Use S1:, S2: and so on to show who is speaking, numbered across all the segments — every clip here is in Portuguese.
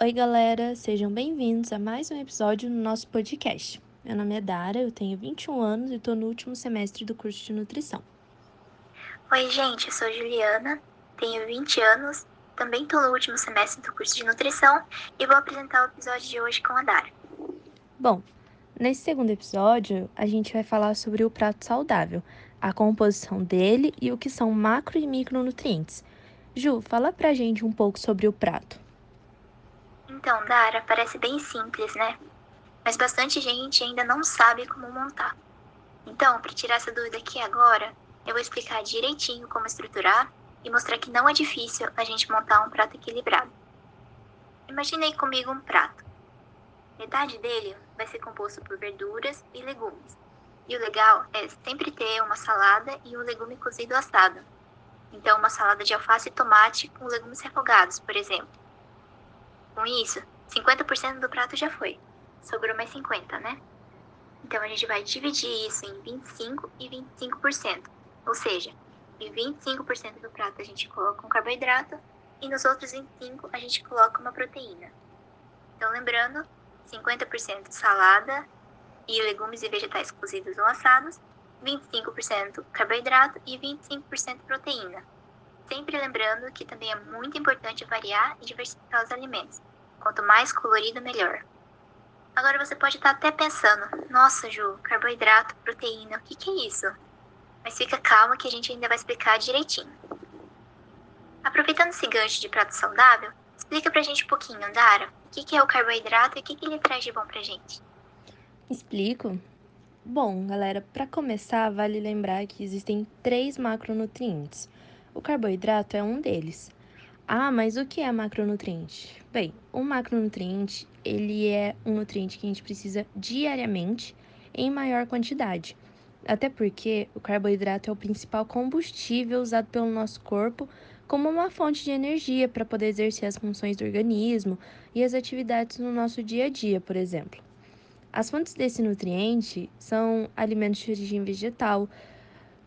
S1: Oi, galera, sejam bem-vindos a mais um episódio no nosso podcast. Meu nome é Dara, eu tenho 21 anos e estou no último semestre do curso de nutrição.
S2: Oi, gente, eu sou Juliana, tenho 20 anos, também estou no último semestre do curso de nutrição e vou apresentar o episódio de hoje com a Dara.
S1: Bom, nesse segundo episódio, a gente vai falar sobre o prato saudável, a composição dele e o que são macro e micronutrientes. Ju, fala pra gente um pouco sobre o prato.
S2: Então, Dara, parece bem simples, né? Mas bastante gente ainda não sabe como montar. Então, para tirar essa dúvida aqui agora, eu vou explicar direitinho como estruturar e mostrar que não é difícil a gente montar um prato equilibrado. Imaginei comigo um prato. Metade dele vai ser composto por verduras e legumes. E o legal é sempre ter uma salada e um legume cozido assado. Então, uma salada de alface e tomate com legumes refogados, por exemplo. Com isso, 50% do prato já foi. Sobrou mais 50%, né? Então a gente vai dividir isso em 25% e 25%. Ou seja, em 25% do prato a gente coloca um carboidrato e nos outros 25% a gente coloca uma proteína. Então lembrando, 50% salada e legumes e vegetais cozidos ou assados, 25% carboidrato e 25% proteína. Sempre lembrando que também é muito importante variar e diversificar os alimentos. Quanto mais colorido, melhor. Agora você pode estar até pensando: nossa, Ju, carboidrato, proteína, o que, que é isso? Mas fica calma que a gente ainda vai explicar direitinho. Aproveitando esse gancho de prato saudável, explica pra gente um pouquinho, Dara, o que, que é o carboidrato e o que, que ele traz de bom pra gente.
S1: Explico. Bom, galera, para começar, vale lembrar que existem três macronutrientes. O carboidrato é um deles. Ah, mas o que é macronutriente? Bem, o macronutriente, ele é um nutriente que a gente precisa diariamente em maior quantidade. Até porque o carboidrato é o principal combustível usado pelo nosso corpo como uma fonte de energia para poder exercer as funções do organismo e as atividades no nosso dia a dia, por exemplo. As fontes desse nutriente são alimentos de origem vegetal,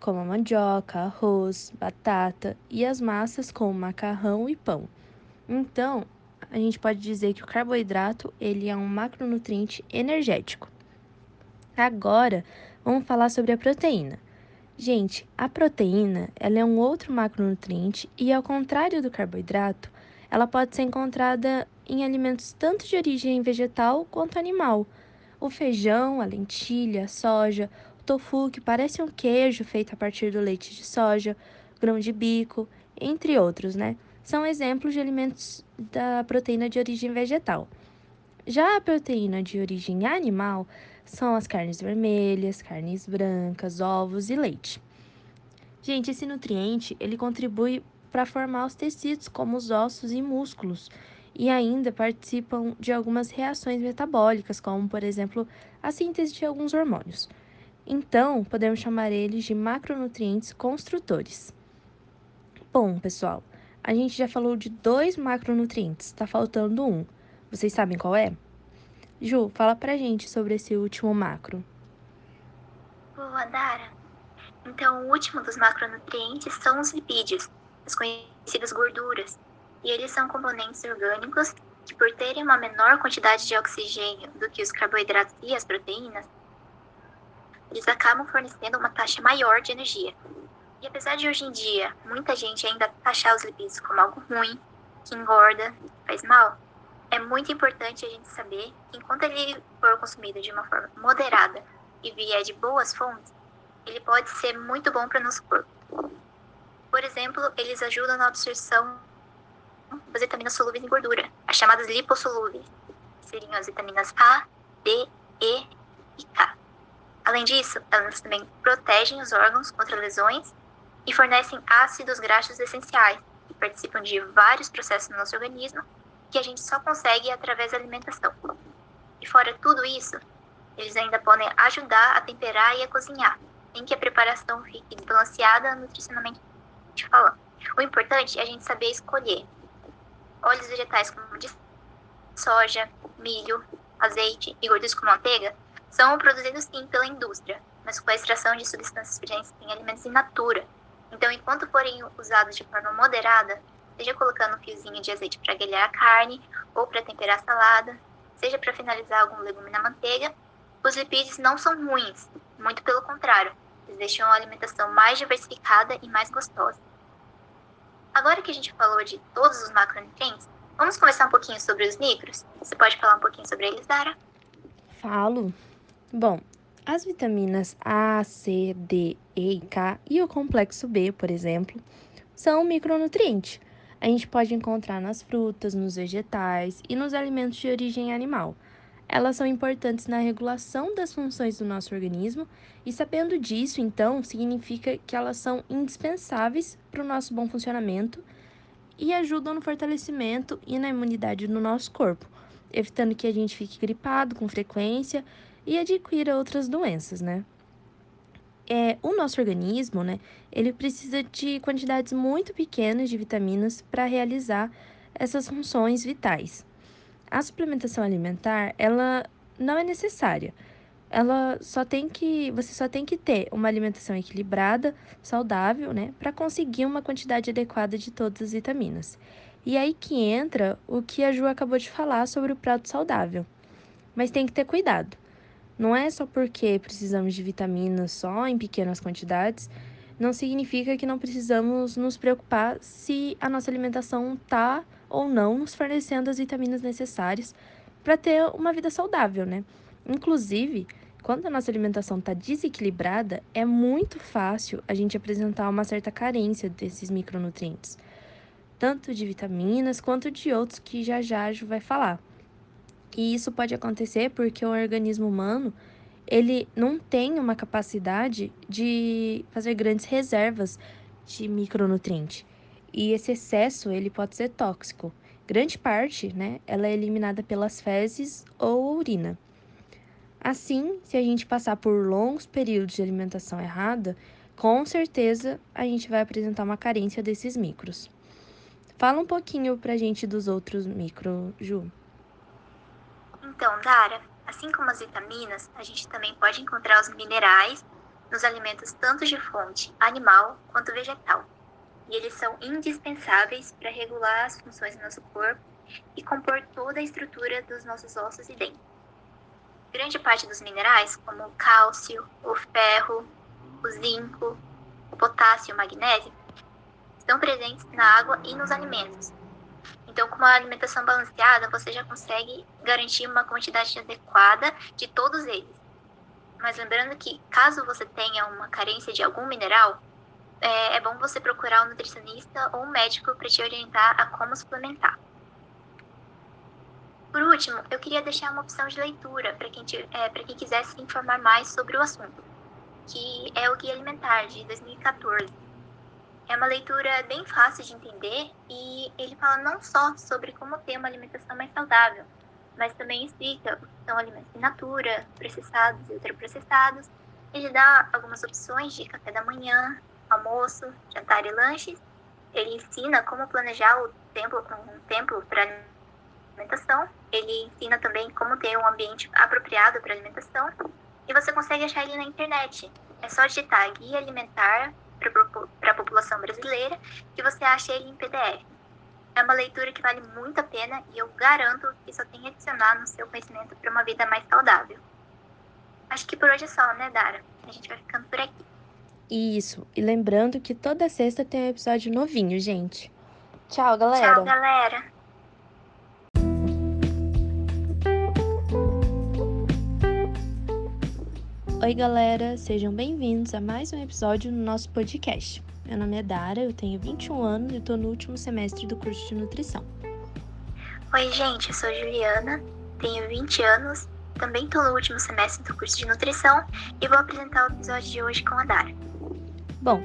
S1: como a mandioca, arroz, batata e as massas como macarrão e pão. Então, a gente pode dizer que o carboidrato ele é um macronutriente energético. Agora, vamos falar sobre a proteína. Gente, a proteína ela é um outro macronutriente e, ao contrário do carboidrato, ela pode ser encontrada em alimentos tanto de origem vegetal quanto animal o feijão, a lentilha, a soja, tofu, que parece um queijo feito a partir do leite de soja, grão de bico, entre outros, né? São exemplos de alimentos da proteína de origem vegetal. Já a proteína de origem animal são as carnes vermelhas, carnes brancas, ovos e leite. Gente, esse nutriente ele contribui para formar os tecidos como os ossos e músculos e ainda participam de algumas reações metabólicas, como, por exemplo, a síntese de alguns hormônios. Então, podemos chamar eles de macronutrientes construtores. Bom, pessoal, a gente já falou de dois macronutrientes, está faltando um. Vocês sabem qual é? Ju, fala pra gente sobre esse último macro.
S2: Boa, Dara. Então, o último dos macronutrientes são os lipídios, as conhecidas gorduras, e eles são componentes orgânicos que, por terem uma menor quantidade de oxigênio do que os carboidratos e as proteínas, eles acabam fornecendo uma taxa maior de energia. E apesar de hoje em dia muita gente ainda taxar os lipídios como algo ruim, que engorda, faz mal, é muito importante a gente saber que enquanto ele for consumido de uma forma moderada e vier de boas fontes, ele pode ser muito bom para nosso corpo. Por exemplo, eles ajudam na absorção das vitaminas solúveis em gordura, as chamadas lipossolúveis, seriam as vitaminas A, D, E e K. Além disso, elas também protegem os órgãos contra lesões e fornecem ácidos graxos essenciais, que participam de vários processos no nosso organismo que a gente só consegue através da alimentação. E fora tudo isso, eles ainda podem ajudar a temperar e a cozinhar, em que a preparação fique balanceada nutricionalmente falando. O importante é a gente saber escolher óleos vegetais como de soja, milho, azeite e gorduras como manteiga são produzidos sim pela indústria, mas com a extração de substâncias presentes em alimentos in natura. Então, enquanto forem usados de forma moderada, seja colocando um fiozinho de azeite para grelhar a carne ou para temperar a salada, seja para finalizar algum legume na manteiga, os lipídios não são ruins, muito pelo contrário, eles deixam a alimentação mais diversificada e mais gostosa. Agora que a gente falou de todos os macronutrientes, vamos conversar um pouquinho sobre os micros? Você pode falar um pouquinho sobre eles, Dara?
S1: Falo. Bom, as vitaminas A, C, D, E e K e o complexo B, por exemplo, são micronutrientes. A gente pode encontrar nas frutas, nos vegetais e nos alimentos de origem animal. Elas são importantes na regulação das funções do nosso organismo e, sabendo disso, então, significa que elas são indispensáveis para o nosso bom funcionamento e ajudam no fortalecimento e na imunidade do nosso corpo, evitando que a gente fique gripado com frequência e adquira outras doenças, né? É, o nosso organismo, né, ele precisa de quantidades muito pequenas de vitaminas para realizar essas funções vitais. A suplementação alimentar, ela não é necessária. Ela só tem que, você só tem que ter uma alimentação equilibrada, saudável, né, para conseguir uma quantidade adequada de todas as vitaminas. E aí que entra o que a Ju acabou de falar sobre o prato saudável. Mas tem que ter cuidado. Não é só porque precisamos de vitaminas só em pequenas quantidades, não significa que não precisamos nos preocupar se a nossa alimentação está ou não nos fornecendo as vitaminas necessárias para ter uma vida saudável, né? Inclusive, quando a nossa alimentação está desequilibrada, é muito fácil a gente apresentar uma certa carência desses micronutrientes, tanto de vitaminas quanto de outros que já já Ju vai falar. E isso pode acontecer porque o organismo humano ele não tem uma capacidade de fazer grandes reservas de micronutriente. E esse excesso ele pode ser tóxico. Grande parte, né, ela é eliminada pelas fezes ou urina. Assim, se a gente passar por longos períodos de alimentação errada, com certeza a gente vai apresentar uma carência desses micros. Fala um pouquinho pra gente dos outros micro, Ju.
S2: Então, Dara, assim como as vitaminas, a gente também pode encontrar os minerais nos alimentos tanto de fonte animal quanto vegetal. E eles são indispensáveis para regular as funções do nosso corpo e compor toda a estrutura dos nossos ossos e dentes. Grande parte dos minerais, como o cálcio, o ferro, o zinco, o potássio e o magnésio, estão presentes na água e nos alimentos, então, com uma alimentação balanceada, você já consegue garantir uma quantidade adequada de todos eles. Mas lembrando que, caso você tenha uma carência de algum mineral, é, é bom você procurar um nutricionista ou um médico para te orientar a como suplementar. Por último, eu queria deixar uma opção de leitura para quem, é, quem quiser se informar mais sobre o assunto, que é o Guia Alimentar de 2014 é uma leitura bem fácil de entender e ele fala não só sobre como ter uma alimentação mais saudável, mas também explica o que são alimentos in natura, processados e ultraprocessados. Ele dá algumas opções de café da manhã, almoço, jantar e lanches. Ele ensina como planejar o tempo, um tempo para alimentação. Ele ensina também como ter um ambiente apropriado para alimentação. E você consegue achar ele na internet. É só digitar guia alimentar para a população brasileira e você acha ele em PDF. É uma leitura que vale muito a pena e eu garanto que só tem a adicionar no seu conhecimento para uma vida mais saudável. Acho que por hoje é só, né, Dara? A gente vai ficando por aqui.
S1: Isso. E lembrando que toda sexta tem um episódio novinho, gente. Tchau, galera.
S2: Tchau, galera.
S1: Oi, galera, sejam bem-vindos a mais um episódio no nosso podcast. Meu nome é Dara, eu tenho 21 anos e estou no último semestre do curso de nutrição.
S2: Oi, gente, eu sou Juliana, tenho 20 anos, também estou no último semestre do curso de nutrição e vou apresentar o episódio de hoje com a Dara.
S1: Bom,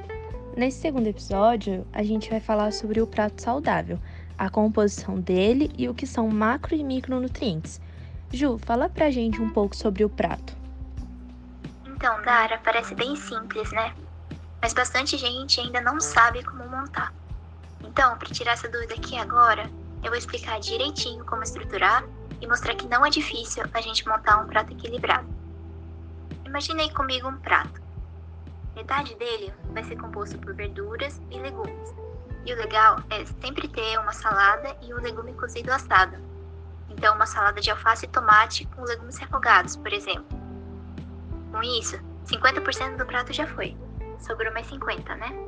S1: nesse segundo episódio, a gente vai falar sobre o prato saudável, a composição dele e o que são macro e micronutrientes. Ju, fala pra gente um pouco sobre o prato.
S2: Então, Dara, parece bem simples, né? Mas bastante gente ainda não sabe como montar. Então, para tirar essa dúvida aqui agora, eu vou explicar direitinho como estruturar e mostrar que não é difícil a gente montar um prato equilibrado. Imaginei comigo um prato. Metade dele vai ser composto por verduras e legumes. E o legal é sempre ter uma salada e um legume cozido assado. Então, uma salada de alface e tomate com legumes refogados, por exemplo. Com isso, 50% do prato já foi. Sobrou mais 50, né?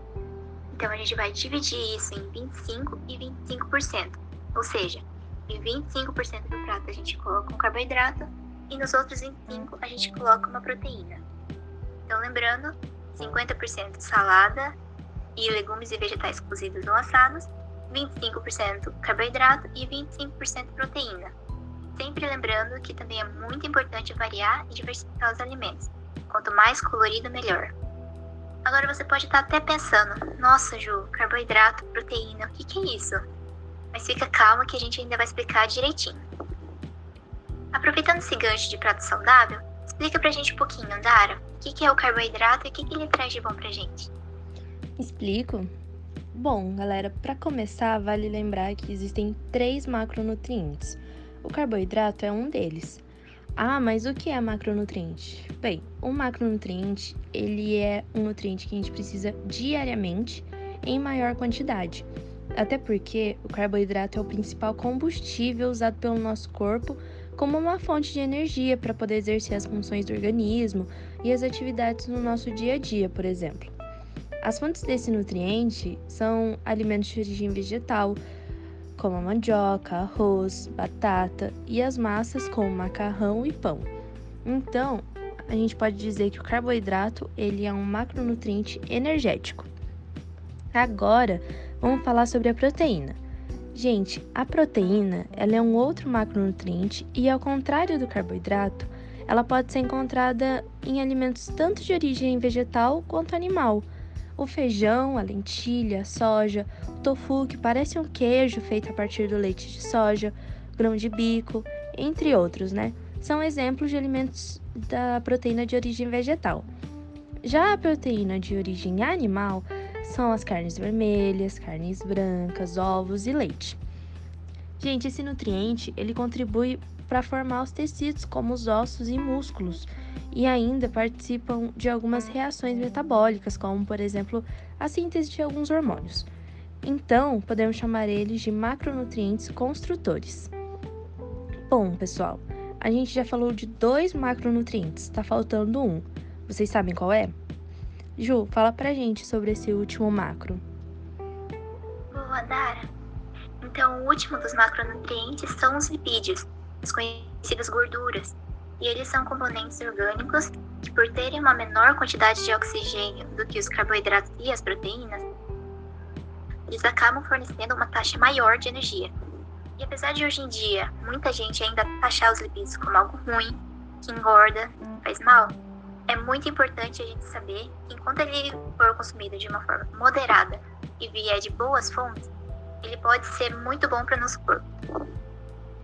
S2: Então a gente vai dividir isso em 25 e 25%. Ou seja, em 25% do prato a gente coloca um carboidrato e nos outros 25 a gente coloca uma proteína. Então lembrando, 50% salada e legumes e vegetais cozidos ou assados, 25% carboidrato e 25% proteína. Sempre lembrando que também é muito importante variar e diversificar os alimentos. Quanto mais colorido, melhor. Agora você pode estar até pensando: nossa, Ju, carboidrato, proteína, o que, que é isso? Mas fica calma que a gente ainda vai explicar direitinho. Aproveitando esse gancho de prato saudável, explica pra gente um pouquinho, Dara, o que, que é o carboidrato e o que, que ele traz de bom pra gente.
S1: Explico? Bom, galera, para começar, vale lembrar que existem três macronutrientes. O carboidrato é um deles. Ah, mas o que é macronutriente? Bem, o macronutriente, ele é um nutriente que a gente precisa diariamente em maior quantidade. Até porque o carboidrato é o principal combustível usado pelo nosso corpo como uma fonte de energia para poder exercer as funções do organismo e as atividades no nosso dia a dia, por exemplo. As fontes desse nutriente são alimentos de origem vegetal, como a mandioca, arroz, batata e as massas como macarrão e pão. Então, a gente pode dizer que o carboidrato ele é um macronutriente energético. Agora, vamos falar sobre a proteína. Gente, a proteína ela é um outro macronutriente e, ao contrário do carboidrato, ela pode ser encontrada em alimentos tanto de origem vegetal quanto animal, o feijão, a lentilha, a soja, o tofu, que parece um queijo feito a partir do leite de soja, grão de bico, entre outros, né? São exemplos de alimentos da proteína de origem vegetal. Já a proteína de origem animal são as carnes vermelhas, carnes brancas, ovos e leite. Gente, esse nutriente ele contribui para formar os tecidos como os ossos e músculos e ainda participam de algumas reações metabólicas, como por exemplo a síntese de alguns hormônios. Então, podemos chamar eles de macronutrientes construtores. Bom, pessoal, a gente já falou de dois macronutrientes, está faltando um. Vocês sabem qual é? Ju, fala pra gente sobre esse último macro.
S2: Boa, Dara. Então, o último dos macronutrientes são os lipídios, as conhecidas gorduras, e eles são componentes orgânicos que, por terem uma menor quantidade de oxigênio do que os carboidratos e as proteínas, eles acabam fornecendo uma taxa maior de energia. E apesar de hoje em dia muita gente ainda taxar os lipídios como algo ruim, que engorda, faz mal, é muito importante a gente saber que enquanto ele for consumido de uma forma moderada e vier de boas fontes, ele pode ser muito bom para nosso corpo.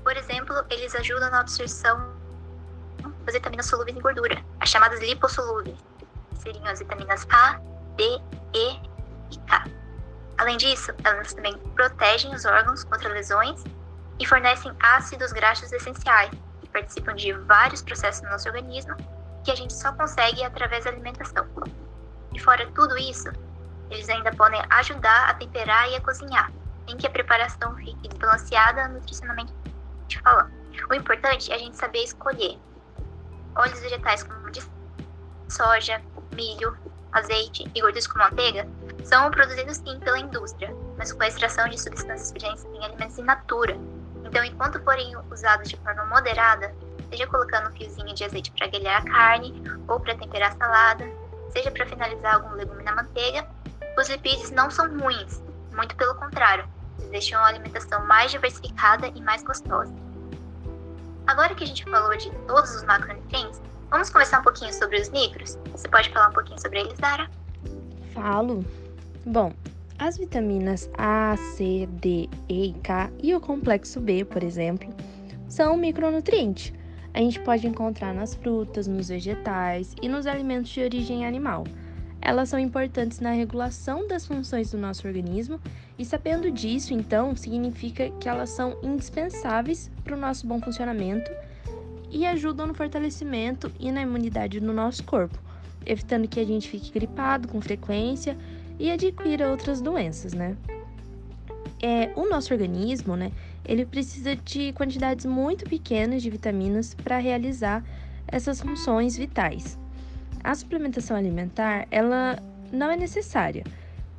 S2: Por exemplo, eles ajudam na absorção das vitaminas solúveis em gordura, as chamadas lipossolúveis, que seriam as vitaminas A, D, E e K. Além disso, elas também protegem os órgãos contra lesões e fornecem ácidos graxos essenciais, que participam de vários processos no nosso organismo que a gente só consegue através da alimentação. E fora tudo isso, eles ainda podem ajudar a temperar e a cozinhar, em que a preparação fique desbalanceada nutricionalmente falando. O importante é a gente saber escolher óleos vegetais como de soja, milho, azeite e gorduras como manteiga são produzidos sim pela indústria, mas com a extração de substâncias presentes em alimentos in natura. Então, enquanto forem usados de forma moderada, seja colocando um fiozinho de azeite para grelhar a carne ou para temperar a salada, seja para finalizar algum legume na manteiga, os lipídios não são ruins, muito pelo contrário, eles deixam a alimentação mais diversificada e mais gostosa. Agora que a gente falou de todos os macronutrientes, vamos conversar um pouquinho sobre os micros? Você pode falar um pouquinho sobre eles, Dara?
S1: Falo. Bom, as vitaminas A, C, D, E e K e o complexo B, por exemplo, são micronutrientes a gente pode encontrar nas frutas, nos vegetais e nos alimentos de origem animal. Elas são importantes na regulação das funções do nosso organismo e, sabendo disso, então, significa que elas são indispensáveis para o nosso bom funcionamento e ajudam no fortalecimento e na imunidade do nosso corpo, evitando que a gente fique gripado com frequência e adquira outras doenças, né? É, o nosso organismo, né, ele precisa de quantidades muito pequenas de vitaminas para realizar essas funções vitais. A suplementação alimentar, ela não é necessária.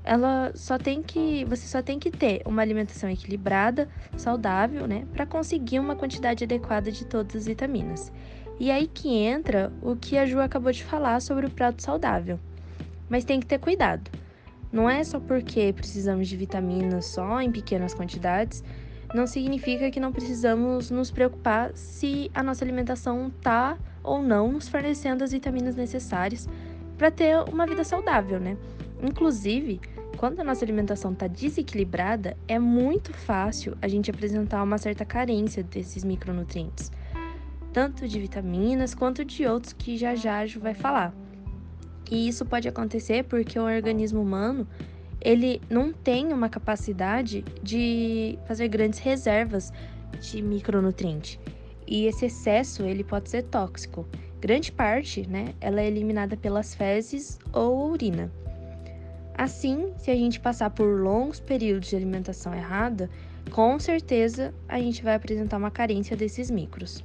S1: Ela só tem que, você só tem que ter uma alimentação equilibrada, saudável, né, para conseguir uma quantidade adequada de todas as vitaminas. E aí que entra o que a Ju acabou de falar sobre o prato saudável. Mas tem que ter cuidado. Não é só porque precisamos de vitaminas só em pequenas quantidades, não significa que não precisamos nos preocupar se a nossa alimentação tá ou não nos fornecendo as vitaminas necessárias para ter uma vida saudável, né? Inclusive, quando a nossa alimentação está desequilibrada, é muito fácil a gente apresentar uma certa carência desses micronutrientes, tanto de vitaminas quanto de outros que já já vai falar. E isso pode acontecer porque o organismo humano ele não tem uma capacidade de fazer grandes reservas de micronutriente. E esse excesso ele pode ser tóxico. Grande parte, né, ela é eliminada pelas fezes ou urina. Assim, se a gente passar por longos períodos de alimentação errada, com certeza a gente vai apresentar uma carência desses micros.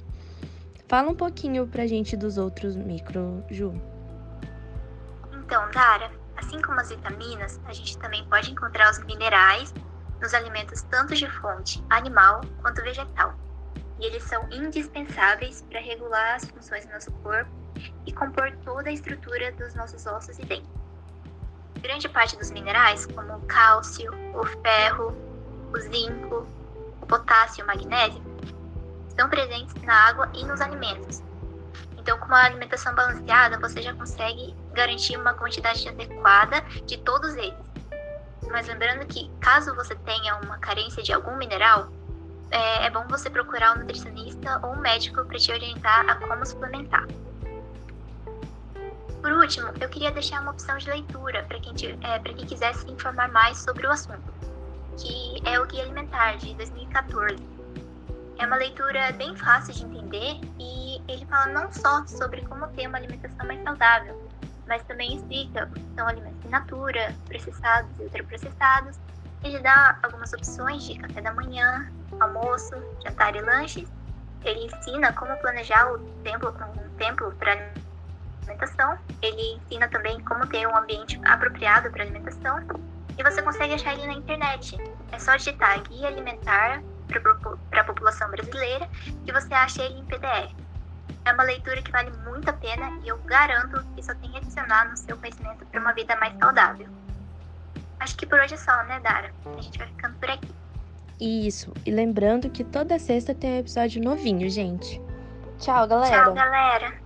S1: Fala um pouquinho pra gente dos outros micro, Ju.
S2: Então, Dara, assim como as vitaminas, a gente também pode encontrar os minerais nos alimentos tanto de fonte animal quanto vegetal. E eles são indispensáveis para regular as funções do nosso corpo e compor toda a estrutura dos nossos ossos e dentes. Grande parte dos minerais, como o cálcio, o ferro, o zinco, o potássio e o magnésio, estão presentes na água e nos alimentos, então, com uma alimentação balanceada, você já consegue garantir uma quantidade adequada de todos eles. Mas lembrando que, caso você tenha uma carência de algum mineral, é, é bom você procurar um nutricionista ou um médico para te orientar a como suplementar. Por último, eu queria deixar uma opção de leitura para quem, é, quem quiser se informar mais sobre o assunto, que é o Guia Alimentar de 2014 é uma leitura bem fácil de entender e ele fala não só sobre como ter uma alimentação mais saudável, mas também explica o que são alimentos in natura, processados e ultraprocessados. Ele dá algumas opções de café da manhã, almoço, jantar e lanches. Ele ensina como planejar o tempo, um tempo para alimentação. Ele ensina também como ter um ambiente apropriado para alimentação. E você consegue achar ele na internet. É só digitar guia alimentar para a população brasileira e você acha ele em PDF. É uma leitura que vale muito a pena e eu garanto que só tem adicionar no seu conhecimento para uma vida mais saudável. Acho que por hoje é só, né, Dara? A gente vai ficando por aqui.
S1: Isso, e lembrando que toda sexta tem um episódio novinho, gente. Tchau, galera.
S2: Tchau, galera.